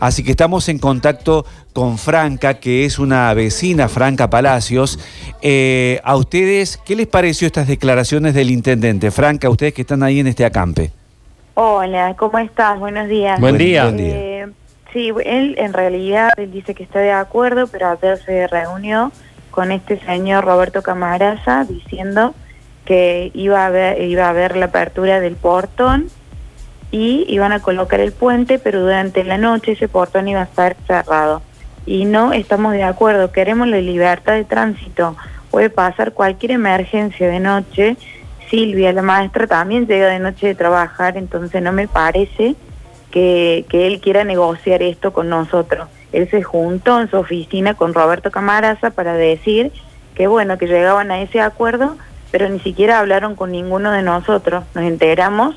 Así que estamos en contacto con Franca, que es una vecina, Franca Palacios. Eh, a ustedes, ¿qué les pareció estas declaraciones del intendente? Franca, ustedes que están ahí en este acampe. Hola, ¿cómo estás? Buenos días. Buen día. Buen día. Eh, sí, él en realidad él dice que está de acuerdo, pero ayer se reunió con este señor Roberto Camaraza diciendo que iba a haber, iba a haber la apertura del portón y iban a colocar el puente, pero durante la noche ese portón iba a estar cerrado. Y no estamos de acuerdo, queremos la libertad de tránsito. Puede pasar cualquier emergencia de noche. Silvia, la maestra, también llega de noche de trabajar, entonces no me parece que, que él quiera negociar esto con nosotros. Él se juntó en su oficina con Roberto Camaraza para decir que bueno, que llegaban a ese acuerdo, pero ni siquiera hablaron con ninguno de nosotros. Nos enteramos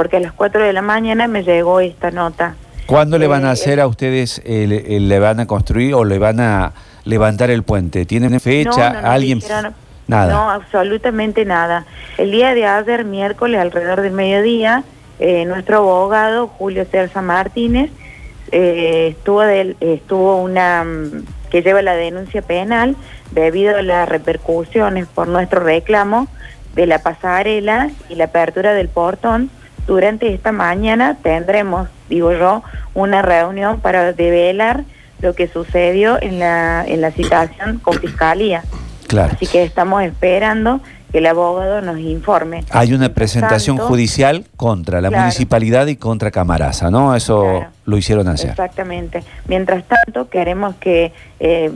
porque a las 4 de la mañana me llegó esta nota. ¿Cuándo le van a Eh, hacer a ustedes, le, le van a construir o le van a levantar el puente? ¿Tienen fecha? No, no, no ¿Alguien? dijeron- Nada. No, absolutamente nada. El día de ayer, miércoles, alrededor del mediodía, eh, nuestro abogado, Julio Cerza Martínez, eh, estuvo, del, estuvo una mm, que lleva la denuncia penal debido a las repercusiones por nuestro reclamo de la pasarela y la apertura del portón. Durante esta mañana tendremos, digo yo, una reunión para develar lo que sucedió en la, en la citación con Fiscalía. Claro. Así que estamos esperando que el abogado nos informe. Hay una presentación tanto, judicial contra la Claro. municipalidad y contra Camaraza, ¿no? Eso Claro. lo hicieron ayer. Exactamente. Mientras tanto, queremos que, eh,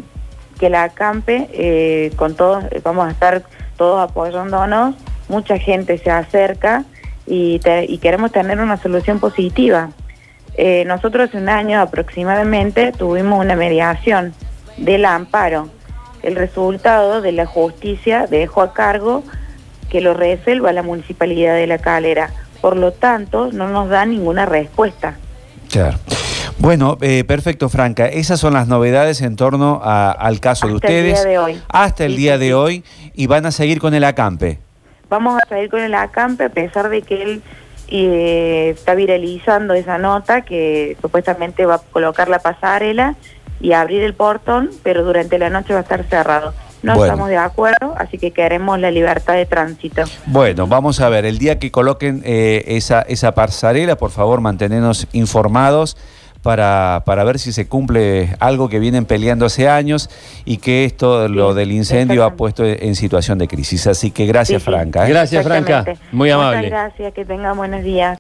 que la acampe, eh, con todos, vamos a estar todos apoyándonos, mucha gente se acerca y, te- y queremos tener una solución positiva. Eh, nosotros hace un año aproximadamente tuvimos una mediación del amparo. El resultado de la justicia dejó a cargo que lo resuelva la municipalidad de La Calera. Por lo tanto, no nos da ninguna respuesta. Claro. Bueno, eh, perfecto, Franca. Esas son las novedades en torno a- al caso de Hasta el ustedes. día de hoy. Hasta el Sí, día sí, de hoy. Y van a seguir con el acampe. Vamos a salir con el acampe a pesar de que él eh, está viralizando esa nota que supuestamente va a colocar la pasarela y abrir el portón, pero durante la noche va a estar cerrado. No Bueno. estamos de acuerdo, así que queremos la libertad de tránsito. Bueno, vamos a ver. El día que coloquen eh, esa, esa pasarela, por favor, mantenernos informados. Para, para ver si se cumple algo que vienen peleando hace años y que esto, lo del incendio, ha puesto en situación de crisis. Así que gracias, Sí, sí. Franca. ¿eh? Gracias, Franca. Muy Muchas amable. gracias, que tengan buenos días.